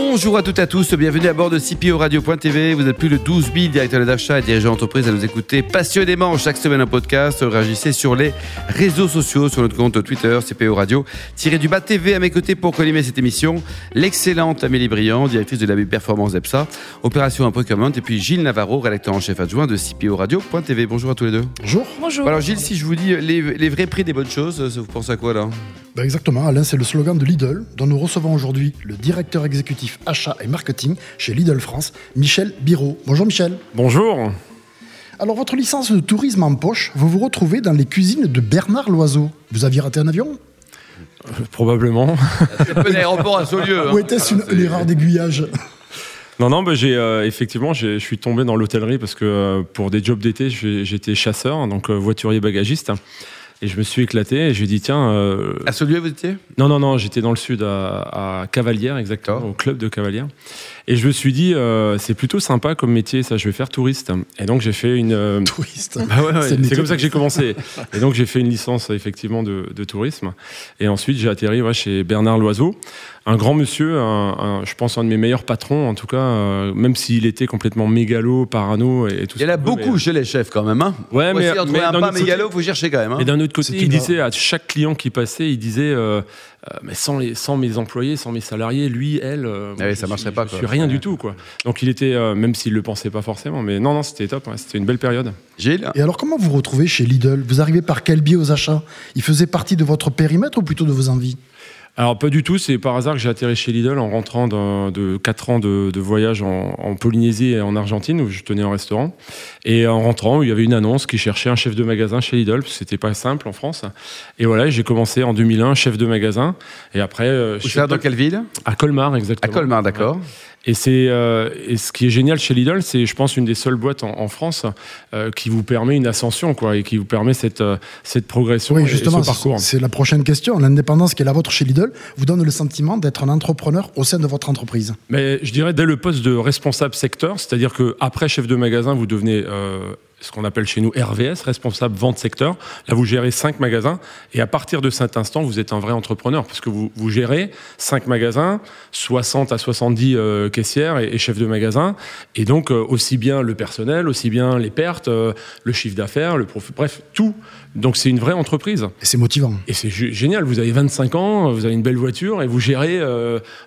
Bonjour à toutes et à tous, bienvenue à bord de CPO Radio.tv. Vous êtes plus de 12 000 directeurs d'achat et dirigeants d'entreprise à nous écouter passionnément chaque semaine un podcast. Réagissez sur les réseaux sociaux, sur notre compte Twitter, CPO Radio, tiré du bas TV à mes côtés pour collimer cette émission. L'excellente Amélie Briand, directrice de la performance EPSA, opération en procurement, et puis Gilles Navarro, rédacteur en chef adjoint de CPO Radio.tv. Bonjour à tous les deux. Bonjour. Bonjour. Alors Gilles, si je vous dis les, les vrais prix des bonnes choses, vous pensez à quoi là? Bah, exactement, Alain, c'est le slogan de Lidl, dont nous recevons aujourd'hui le directeur exécutif achat et marketing chez Lidl France, Michel Biro. Bonjour Michel. Bonjour. Alors, votre licence de tourisme en poche, vous vous retrouvez dans les cuisines de Bernard Loiseau. Vous aviez raté un avion? Euh, Probablement. C'est pas l'aéroport à Saulieu. Hein. Ou était-ce une, erreur d'aiguillage non, non, bah, j'ai euh, effectivement, je suis tombé dans l'hôtellerie parce que euh, pour des jobs d'été, j'étais chasseur, donc voiturier bagagiste. Et je me suis éclaté et j'ai dit tiens. Euh... À Saulieu, vous étiez? Non, non, non, j'étais dans le sud, à, à Cavalière, exactement, au club de Cavalière. Et je me suis dit, euh, c'est plutôt sympa comme métier, ça, je vais faire touriste. Et donc j'ai fait une. Euh, touriste bah ouais, ouais, C'est comme ça que j'ai commencé. et donc j'ai fait une licence, effectivement, de, de tourisme. Et ensuite, j'ai atterri ouais, chez Bernard Loiseau un grand monsieur, un, je pense un de mes meilleurs patrons, en tout cas, euh, même s'il était complètement mégalo, parano et, tout ça. Il y en a beaucoup chez les chefs quand même. Hein ouais, mais, mais un pas mégalo, il faut chercher quand même. Hein et d'un autre côté, il disait à chaque client qui passait, il disait euh, mais sans, les, sans mes employés, sans mes salariés, lui, elle, ah ça marcherait pas. Je suis rien du tout, quoi. Donc il était, même s'il le pensait pas forcément, mais non, non, c'était top. c'était une belle période. Gilles. Et alors, comment vous retrouvez chez Lidl? Vous arrivez par quel biais aux achats? Il faisait partie de votre périmètre ou plutôt de vos envies? Alors pas du tout, c'est par hasard que j'ai atterri chez Lidl en rentrant de 4 ans de, voyage en, Polynésie et en Argentine où je tenais un restaurant. Et en rentrant, il y avait une annonce qui cherchait un chef de magasin chez Lidl, parce que c'était pas simple en France. Et voilà, j'ai commencé en 2001 chef de magasin. Et après... Euh, dans quelle ville? À Colmar, exactement. À Colmar, d'accord. Et, c'est, euh, et ce qui est génial chez Lidl, c'est, je pense, une des seules boîtes en, France euh, qui vous permet une ascension, quoi, et qui vous permet cette, euh, cette progression oui, justement, ce parcours. C'est la prochaine question. L'indépendance qui est la vôtre chez Lidl vous donne le sentiment d'être un entrepreneur au sein de votre entreprise Mais je dirais dès le poste de responsable secteur, c'est-à-dire que après chef de magasin, vous devenez ce qu'on appelle chez nous RVS, responsable vente secteur. Là, vous gérez cinq magasins et à partir de cet instant, vous êtes un vrai entrepreneur parce que vous, gérez cinq magasins, 60 à 70 euh, caissières et, chefs de magasin. Et donc, euh, aussi bien le personnel, aussi bien les pertes, euh, le chiffre d'affaires, le profit, bref, tout. Donc, c'est une vraie entreprise. Et c'est motivant. Et c'est génial. Vous avez 25 ans, vous avez une belle voiture et vous gérez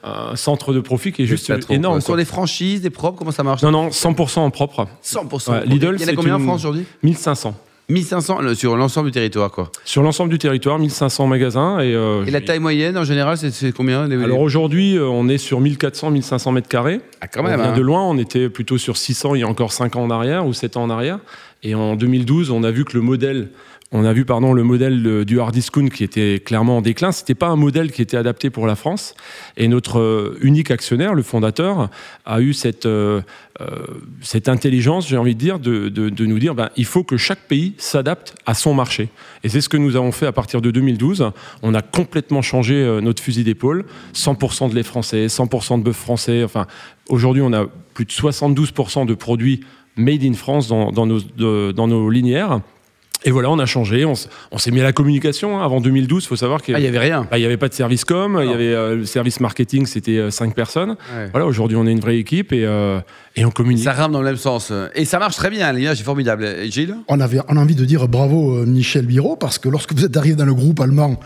un centre de profit qui est juste énorme. Sur les franchises, des propres, comment ça marche? Non, non, 100% en propre. 100% Lidl, Il y en a combien en France aujourd'hui? 1500. 1500 sur l'ensemble du territoire, quoi. Sur l'ensemble du territoire, 1500 magasins. Et, euh, et la taille moyenne, en général, c'est combien Alors aujourd'hui, euh, on est sur 1400, 1500 mètres carrés. Ah, quand même. On vient de loin, on était plutôt sur 600 il y a encore 5 ans en arrière ou 7 ans en arrière. Et en 2012, on a vu que le modèle on a vu pardon le modèle du hard qui était clairement en déclin. C'était pas un modèle qui était adapté pour la France. Et notre euh, unique actionnaire, le fondateur, a eu cette euh, euh, intelligence, j'ai envie de dire, de, de, nous dire, ben, il faut que chaque pays s'adapte à son marché. Et c'est ce que nous avons fait à partir de 2012. On a complètement changé notre fusil d'épaule. 100% de lait français, 100% de bœuf français. Enfin, aujourd'hui, on a plus de 72% de produits made in France dans, nos, linéaires. Et voilà, on a changé, on, s'est mis à la communication. Hein. Avant 2012, il faut savoir qu'il n'y ah, avait rien. Bah, il n'y avait pas de service com, il y avait euh, le service marketing, c'était euh, cinq personnes. Voilà, aujourd'hui, on est une vraie équipe et, euh, et on communique. Ça rame dans le même sens. Et ça marche très bien, l'image est formidable. Gilles? On, avait, on a envie de dire bravo Michel Biro, parce que lorsque vous êtes arrivé dans le groupe allemand,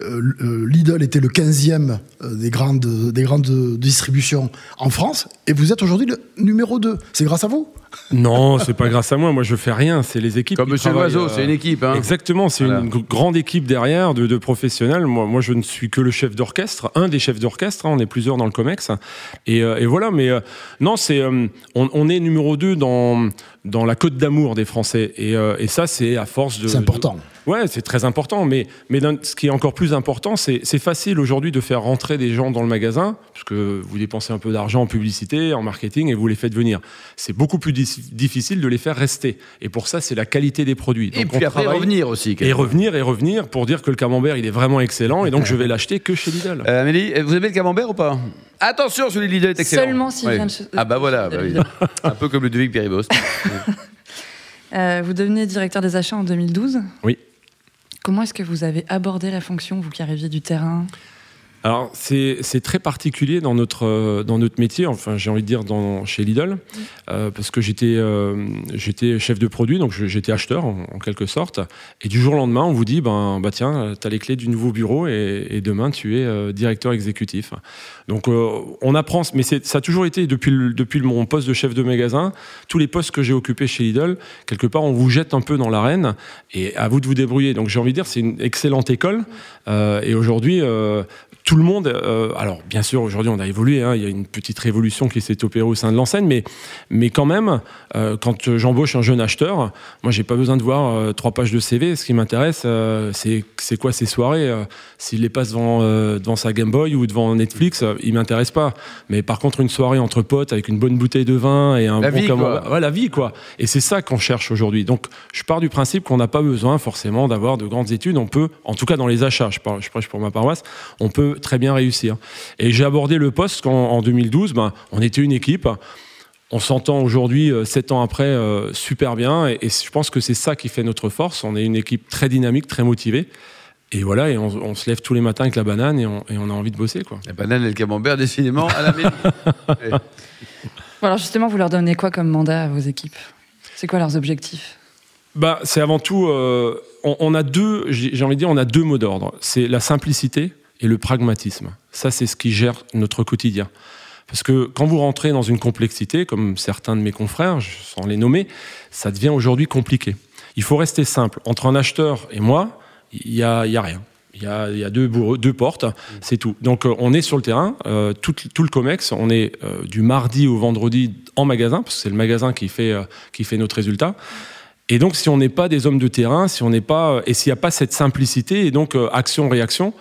Lidl était le 15e des grandes, des grandes distributions en France, et vous êtes aujourd'hui le numéro 2. C'est grâce à vous? Non, c'est pas grâce à moi. Moi, je fais rien. C'est les équipes. Comme Monsieur Loiseau, c'est une équipe. Hein. Exactement, c'est une grande équipe derrière de, professionnels. Moi, moi, je ne suis que le chef d'orchestre, un des chefs d'orchestre. Hein. on est plusieurs dans le Comex. Et, euh, voilà. Mais euh, non, c'est euh, on, est numéro 2 dans dans la côte d'amour des Français. Et, et ça, c'est à force de. C'est important. Ouais, c'est très important. Mais, mais ce qui est encore plus important, c'est facile aujourd'hui de faire rentrer des gens dans le magasin, parce que vous dépensez un peu d'argent en publicité, en marketing, et vous les faites venir. C'est beaucoup plus difficile de les faire rester. Et pour ça, c'est la qualité des produits. et puis après, revenir aussi. Et revenir et revenir pour dire que le camembert, il est vraiment excellent, et donc je vais l'acheter que chez Lidl. Euh, Amélie, vous aimez le camembert ou pas? Attention, celui de Lidl est excellent. Seulement s'il vient de Ah bah voilà, bah un peu comme le Duvic Péribos. Euh, vous devenez directeur des achats en 2012. Oui. Comment est-ce que vous avez abordé la fonction, vous qui arriviez du terrain? Alors, c'est très particulier dans notre, euh, dans notre métier, enfin, j'ai envie de dire dans, chez Lidl, euh, parce que j'étais euh, j'étais chef de produit, donc j'étais acheteur en, en quelque sorte. Et du jour au lendemain, on vous dit ben, bah, tiens, tu as les clés du nouveau bureau et, et demain, tu es euh, directeur exécutif. Donc, on apprend, mais ça a toujours été, depuis, le- depuis mon poste de chef de magasin, tous les postes que j'ai occupés chez Lidl, quelque part, on vous jette un peu dans l'arène et à vous de vous débrouiller. Donc, j'ai envie de dire, c'est une excellente école. Et aujourd'hui, euh, tout le monde, euh, alors bien sûr aujourd'hui on a évolué, hein, il y a une petite révolution qui s'est opérée au sein de l'enseigne, mais, mais quand même, euh, quand j'embauche un jeune acheteur, moi j'ai pas besoin de voir euh, trois pages de CV, ce qui m'intéresse c'est c'est quoi ces soirées, s'il les passe devant, devant sa Game Boy ou devant Netflix, il m'intéresse pas. Mais par contre une soirée entre potes avec une bonne bouteille de vin et un La bon vie, camembert- quoi. Ouais, la vie quoi. Et c'est ça qu'on cherche aujourd'hui. Donc je pars du principe qu'on n'a pas besoin forcément d'avoir de grandes études. On peut, en tout cas dans les achats, je, parle, je prêche pour ma paroisse, on peut très bien réussir. Et j'ai abordé le poste quand en 2012, ben, on était une équipe. On s'entend aujourd'hui, euh, sept ans après, euh, super bien. Et, et je pense que c'est ça qui fait notre force. On est une équipe très dynamique, très motivée. Et voilà, et on, on se lève tous les matins avec la banane et on, et on a envie de bosser. Quoi. La banane et le camembert, décidément, à la mairie. Bon, Alors justement, vous leur donnez quoi comme mandat à vos équipes? C'est quoi leurs objectifs? Bah, c'est avant tout, euh, on, on a deux, j'ai j'ai envie de dire, on a deux mots d'ordre. C'est la simplicité et le pragmatisme. Ça, c'est ce qui gère notre quotidien. Parce que quand vous rentrez dans une complexité, comme certains de mes confrères, sans les nommer, ça devient aujourd'hui compliqué. Il faut rester simple. Entre un acheteur et moi, il y a, y a rien. Il y a, y a deux, deux portes, c'est tout. Donc euh, on est sur le terrain, euh, tout, le COMEX, on est euh, du mardi au vendredi en magasin, parce que c'est le magasin qui fait, qui fait notre résultat. Et donc, si on n'est pas des hommes de terrain, si on n'est pas, et s'il n'y a pas cette simplicité et donc action-réaction,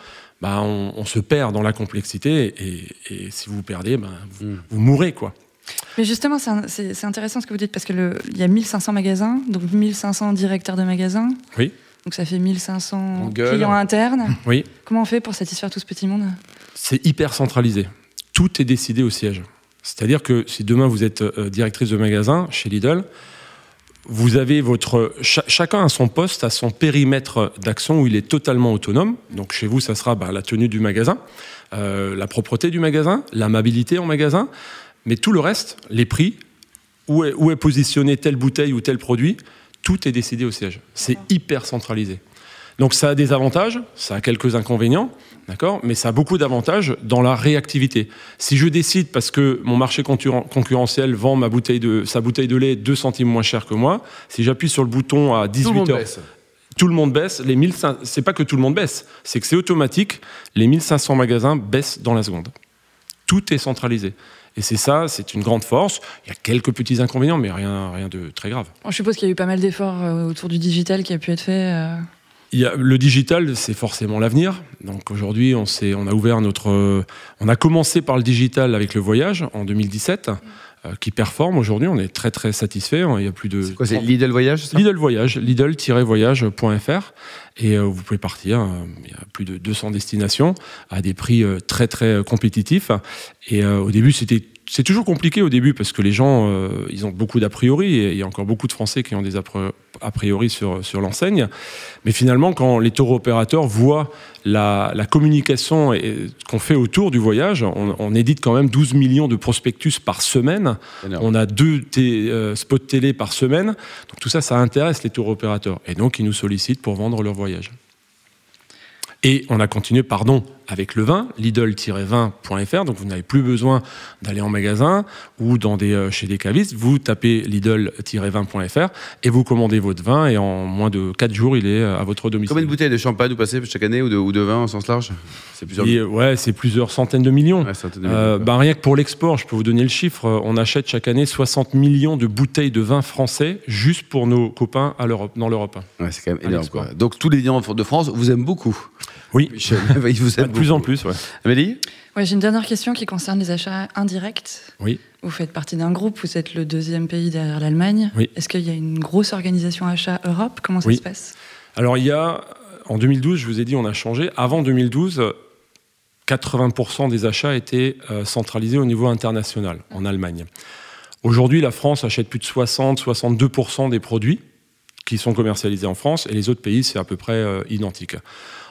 bah, on, on se perd dans la complexité et, et si vous vous perdez, bah, vous, Mm. vous mourrez quoi. Mais justement, c'est intéressant ce que vous dites parce que le- il y a 1500 magasins, donc 1500 directeurs de magasins. Oui. Donc ça fait 1500 On gueule. clients internes. Oui. Comment on fait pour satisfaire tout ce petit monde? C'est hyper centralisé. Tout est décidé au siège. C'est-à-dire que si demain vous êtes euh, directrice de magasin chez Lidl, vous avez votre cha- chacun a son poste, a son périmètre d'action où il est totalement autonome. Donc chez vous, ça sera bah, la tenue du magasin, euh, la propreté du magasin, l'amabilité en magasin, mais tout le reste, les prix, où est, où est positionné telle bouteille ou tel produit, tout est décidé au siège. C'est hyper centralisé. Donc ça a des avantages, ça a quelques inconvénients, d'accord, mais ça a beaucoup d'avantages dans la réactivité. Si je décide parce que mon marché concurren- concurrentiel vend ma bouteille de, sa bouteille de lait 2 centimes moins cher que moi, si j'appuie sur le bouton à Tout le monde 18 heures, baisse. tout le monde baisse. Les 1500, c'est pas que tout le monde baisse, c'est que c'est automatique. Les 1500 magasins baissent dans la seconde. Tout est centralisé. Et c'est ça, c'est une grande force. Il y a quelques petits inconvénients, mais rien, rien de très grave. Je suppose qu'il y a eu pas mal d'efforts euh, autour du digital qui a pu être fait. Il y a, le digital, c'est forcément l'avenir. Donc aujourd'hui, on, on a ouvert notre. on a commencé par le digital avec le voyage en 2017, euh, qui performe aujourd'hui. On est très très satisfait. Il y a plus de. C'est quoi, c'est Lidl Voyage ça? Lidl Voyage, lidl-voyage.fr. Et euh, vous pouvez partir, euh, il y a plus de 200 destinations à des prix euh, très très compétitifs. Et euh, au début, c'était c'est toujours compliqué au début parce que les gens, euh, ils ont beaucoup d'a priori et il y a encore beaucoup de Français qui ont des a pri- a priori sur, sur l'enseigne. Mais finalement, quand les tour opérateurs voient la, la communication qu'on fait autour du voyage, on, on édite quand même 12 millions de prospectus par semaine. Énorme. On a deux euh, spots télé par semaine. Donc tout ça, ça intéresse les tour opérateurs. Et donc, ils nous sollicitent pour vendre leur voyage. Et on a continué, pardon, avec le vin, lidl-vin.fr. Donc vous n'avez plus besoin d'aller en magasin ou dans des, euh, chez des cavistes. Vous tapez lidl-vin.fr et vous commandez votre vin et en moins de 4 jours, il est euh, à votre domicile. Combien de bouteilles de champagne vous passez chaque année ou de, ou de vin au sens large? C'est plusieurs Et, Ouais, c'est plusieurs centaines de millions. Ouais, centaines de Euh, ben, rien que pour l'export, je peux vous donner le chiffre. On achète chaque année 60 millions de bouteilles de vin français juste pour nos copains à l'Europe, dans l'Europe. Ouais, c'est quand même énorme. quoi. Donc tous les clients de France vous aiment beaucoup. Oui, Michel, ils vous de aiment plus beaucoup. en plus. Ouais. Amélie Ouais, J'ai une dernière question qui concerne les achats indirects. Oui. Vous faites partie d'un groupe, vous êtes le deuxième pays derrière l'Allemagne. Oui. Est-ce qu'il y a une grosse organisation achat Europe? Comment ça Oui. se passe? Alors il y a, en 2012, je vous ai dit, on a changé. Avant 2012, euh, 80% des achats étaient euh, centralisés au niveau international, en Allemagne. Aujourd'hui, la France achète plus de 60-62% des produits qui sont commercialisés en France et les autres pays, c'est à peu près euh, identique.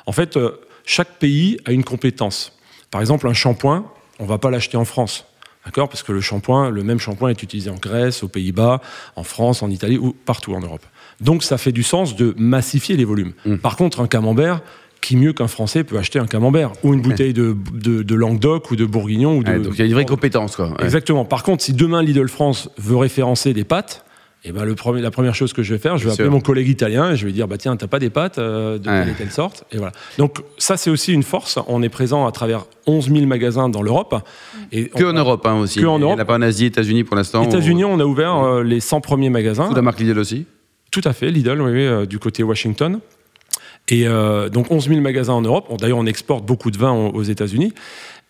En fait, euh, chaque pays a une compétence. Par exemple, un shampoing, on va pas l'acheter en France. D'accord Parce que le shampoing, le même shampoing est utilisé en Grèce, aux Pays-Bas, en France, en Italie ou partout en Europe. Donc ça fait du sens de massifier les volumes. Mm. Par contre, un camembert, qui mieux qu'un Français peut acheter un camembert ou une bouteille de, de, de Languedoc ou de Bourguignon ou de, Ouais, donc il y a une vraie compétence, quoi. Ouais. Exactement. Par contre, si demain Lidl France veut référencer des pâtes, eh ben le premier, la première chose que je vais faire, je vais appeler sûr. mon collègue italien et je vais lui dire bah tiens t'as pas des pâtes euh, de Ouais. telle et telle sorte et voilà. Donc ça c'est aussi une force. On est présent à travers 11 000 magasins dans l'Europe et Que on- en Europe, hein, aussi. Que en Il y en Europe. a pas en Asie, États-Unis pour l'instant. États-Unis, on a ouvert euh, les 100 premiers magasins. Sous la marque Lidl aussi. Tout à fait, Lidl, oui, oui, euh, du côté Washington. Et euh, donc 11 000 magasins en Europe. D'ailleurs, on exporte beaucoup de vin aux, aux États-Unis.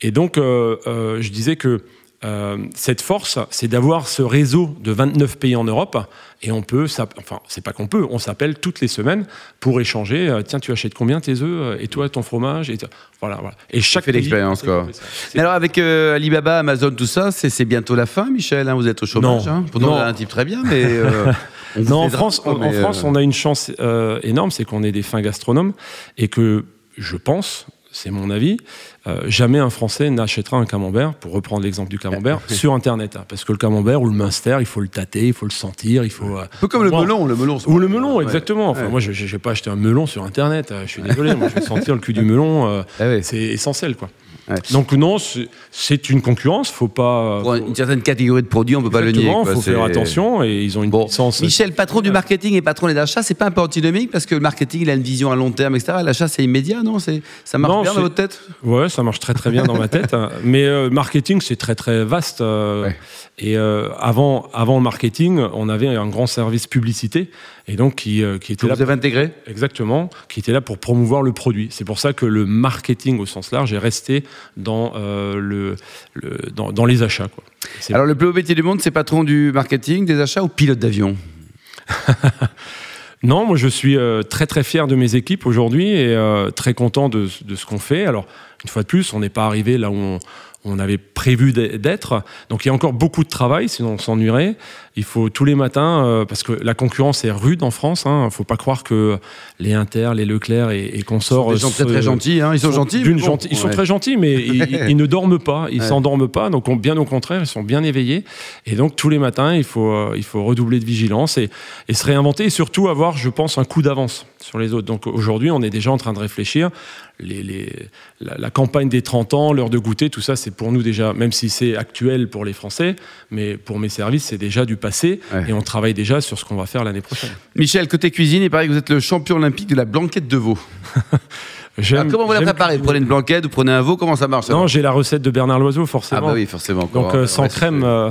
Et donc, euh, euh, je disais que euh, cette force, c'est d'avoir ce réseau de 29 pays en Europe. Et on peut, enfin, c'est pas qu'on peut, on s'appelle toutes les semaines pour échanger. euh, Tiens, tu achètes combien tes œufs Et toi, ton fromage et voilà, voilà. Et chaque fait l'expérience, quoi. Mais alors, avec euh, Alibaba, Amazon, tout ça, c'est bientôt la fin, Michel. hein, vous êtes au chômage. Non. Hein. Pourtant, Non. vous êtes un type très bien, mais. euh, on Non, en France, en, France, euh, on a une chance euh, énorme, c'est qu'on est des fins gastronomes et que je pense, c'est mon avis, euh, jamais un Français n'achètera un camembert, pour reprendre l'exemple du camembert, sur Internet. hein, parce que le camembert ou le Munster, il faut le tâter, il faut le sentir, il faut. euh, Un peu comme le Moi- melon, le melon. c'est ou le melon, Ouais. exactement. Enfin, Ouais. moi, je n'ai pas acheté un melon sur Internet. euh, Je suis désolé. moi, je vais sentir le cul du melon. euh, Ah ouais. c'est essentiel, quoi. Ouais. Donc non, c'est- une concurrence. Faut pas. Pour faut- une certaine catégorie de produits, on peut pas le nier. Exactement, quoi, faut faire attention et ils ont une Bon, puissance. Michel, patron du marketing et patron des achats, c'est pas un peu antinomique parce que le marketing, il a une vision à long terme, etc. L'achat, c'est immédiat, non? C'est ça marche Non, bien dans votre tête? Ouais, ça marche très très bien dans ma tête. hein. Mais euh, marketing, c'est très très vaste. euh, Ouais. Et euh, avant, avant le marketing, on avait un grand service publicité et donc qui, euh, qui que était là vous avez intégré? Exactement, qui était là pour promouvoir le produit. C'est pour ça que le marketing au sens large est resté dans euh, le, le- dans, dans les achats. Quoi. Alors, le plus beau métier du monde, c'est patron du marketing, des achats ou pilote d'avion? Non, moi je suis euh, très très fier de mes équipes aujourd'hui et euh, très content de, de ce qu'on fait. Alors, une fois de plus, on n'est pas arrivé là où on, on avait prévu d'être. Donc il y a encore beaucoup de travail, sinon on s'ennuierait. Il faut tous les matins, euh, parce que la concurrence est rude en France. Il ne faut pas croire que les Inter, les Leclerc et, et consorts... Gens se- très très gentils, hein. ils sont, gentils. bon, gentille- ils sont très gentils, mais ils, ils- ils ne dorment pas, ils Ouais. s'endorment pas. Donc, on- bien au contraire, ils sont bien éveillés. Et donc, tous les matins, il faut, euh, il faut redoubler de vigilance et, et se réinventer et surtout avoir, je pense, un coup d'avance sur les autres. Donc, aujourd'hui, on est déjà en train de réfléchir. Les, les- la, la campagne des 30 ans, l'heure de goûter, tout ça, c'est pour nous déjà, même si c'est actuel pour les Français, mais pour mes services, c'est déjà du passé. Ouais. Et on travaille déjà sur ce qu'on va faire l'année prochaine. Michel, côté cuisine, il paraît que vous êtes le champion olympique de la blanquette de veau. Alors, comment vous la préparez Vous prenez une blanquette, vous prenez un veau, comment ça marche Non, j'ai la recette de Bernard Loiseau, Ah forcément. bah oui, forcément. Donc, euh, sans Ouais, crème. euh,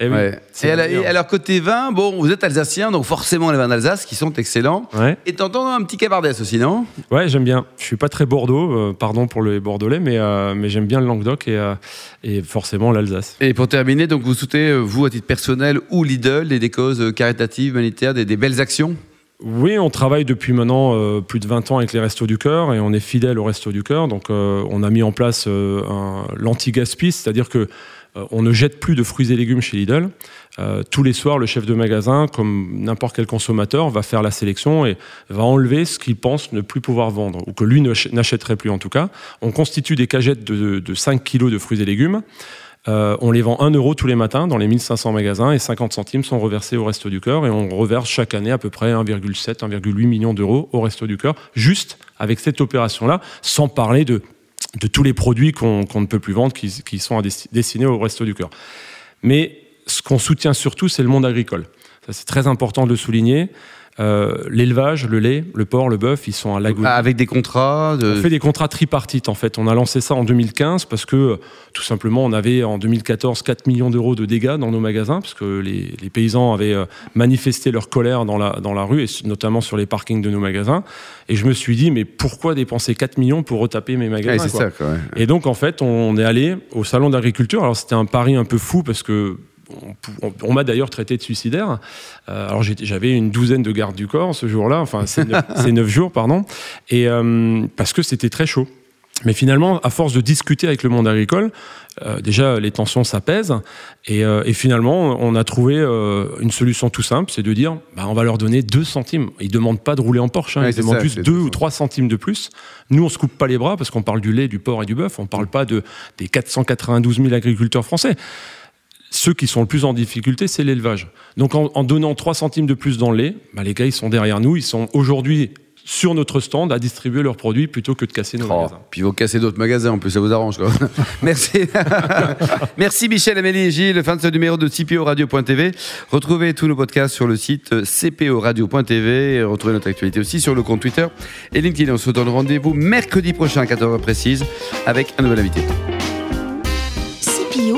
eh oui, Ouais. Et, alors, et alors, côté vin, bon, vous êtes alsacien, donc forcément les vins d'Alsace qui sont excellents. Ouais. Et t'entends un petit cabardès aussi, non? Ouais, j'aime bien. Je suis pas très Bordeaux, euh, pardon pour les Bordelais, mais, euh, mais j'aime bien le Languedoc et, et forcément l'Alsace. Et pour terminer, donc vous souhaitez, euh, vous, à titre personnel ou Lidl, des, des causes caritatives, humanitaires, des, des belles actions? Oui, on travaille depuis maintenant euh, plus de 20 ans avec les Restos du Cœur et on est fidèle aux Restos du Cœur. Donc euh, on a mis en place euh, un- l'anti-gaspi, c'est-à-dire que on ne jette plus de fruits et légumes chez Lidl. Tous les soirs, le chef de magasin, comme n'importe quel consommateur, va faire la sélection et va enlever ce qu'il pense ne plus pouvoir vendre, ou que lui n'achèterait plus en tout cas. On constitue des cagettes de, de 5 kilos de fruits et légumes. Euh, on les vend 1 euro tous les matins dans les 1500 magasins et 50 centimes sont reversés au Resto du Cœur et on reverse chaque année à peu près 1,7, 1,8 millions d'euros au Resto du Cœur, juste avec cette opération-là, sans parler de, de tous les produits qu'on ne peut plus vendre qui, sont destinés au Resto du Cœur. Mais ce qu'on soutient surtout, c'est le monde agricole. C'est très important de le souligner. Euh, L'élevage, le lait, le porc, le bœuf, ils sont à l'agonie. Ah, Avec des contrats de... On fait des contrats tripartites en fait. On a lancé ça en 2015 parce que tout simplement on avait en 2014 4 millions d'euros de dégâts dans nos magasins parce que les, les paysans avaient euh, manifesté leur colère dans la, dans la rue et notamment sur les parkings de nos magasins. Et je me suis dit mais pourquoi dépenser 4 millions pour retaper mes magasins c'est quoi ça, quoi. ouais. et donc, en fait, on est allé au salon d'agriculture. Alors, c'était un pari un peu fou parce que. On, on- on m'a d'ailleurs traité de suicidaire. Euh, alors j'avais une douzaine de gardes du corps ce jour-là, enfin c'est neuf, jours, pardon, et euh, parce que c'était très chaud. Mais finalement, à force de discuter avec le monde agricole, euh, déjà les tensions s'apaisent et, euh, et, finalement on a trouvé euh, une solution tout simple, c'est de dire bah, on va leur donner 2 centimes. Ils demandent pas de rouler en Porsche, hein, Ouais, ils demandent ça, juste c'est 2 tout ou ça. 3 centimes de plus. Nous on se coupe pas les bras parce qu'on parle du lait, du porc et du bœuf, on parle pas de, des 492 000 agriculteurs français. Ceux qui sont le plus en difficulté, c'est l'élevage. Donc en, en donnant 3 centimes de plus dans le lait, bah, les gars ils sont derrière nous, ils sont aujourd'hui sur notre stand à distribuer leurs produits plutôt que de casser nos Oh, magasins. puis vous cassez d'autres magasins, en plus, ça vous arrange. Quoi. Merci. Merci Michel, Amélie et Gilles. Fin de ce numéro de CPO Radio.tv. Retrouvez tous nos podcasts sur le site CPO Radio.tv. Et Retrouvez notre actualité aussi sur le compte Twitter et LinkedIn. On se donne rendez-vous mercredi prochain à 14h précise avec un nouvel invité.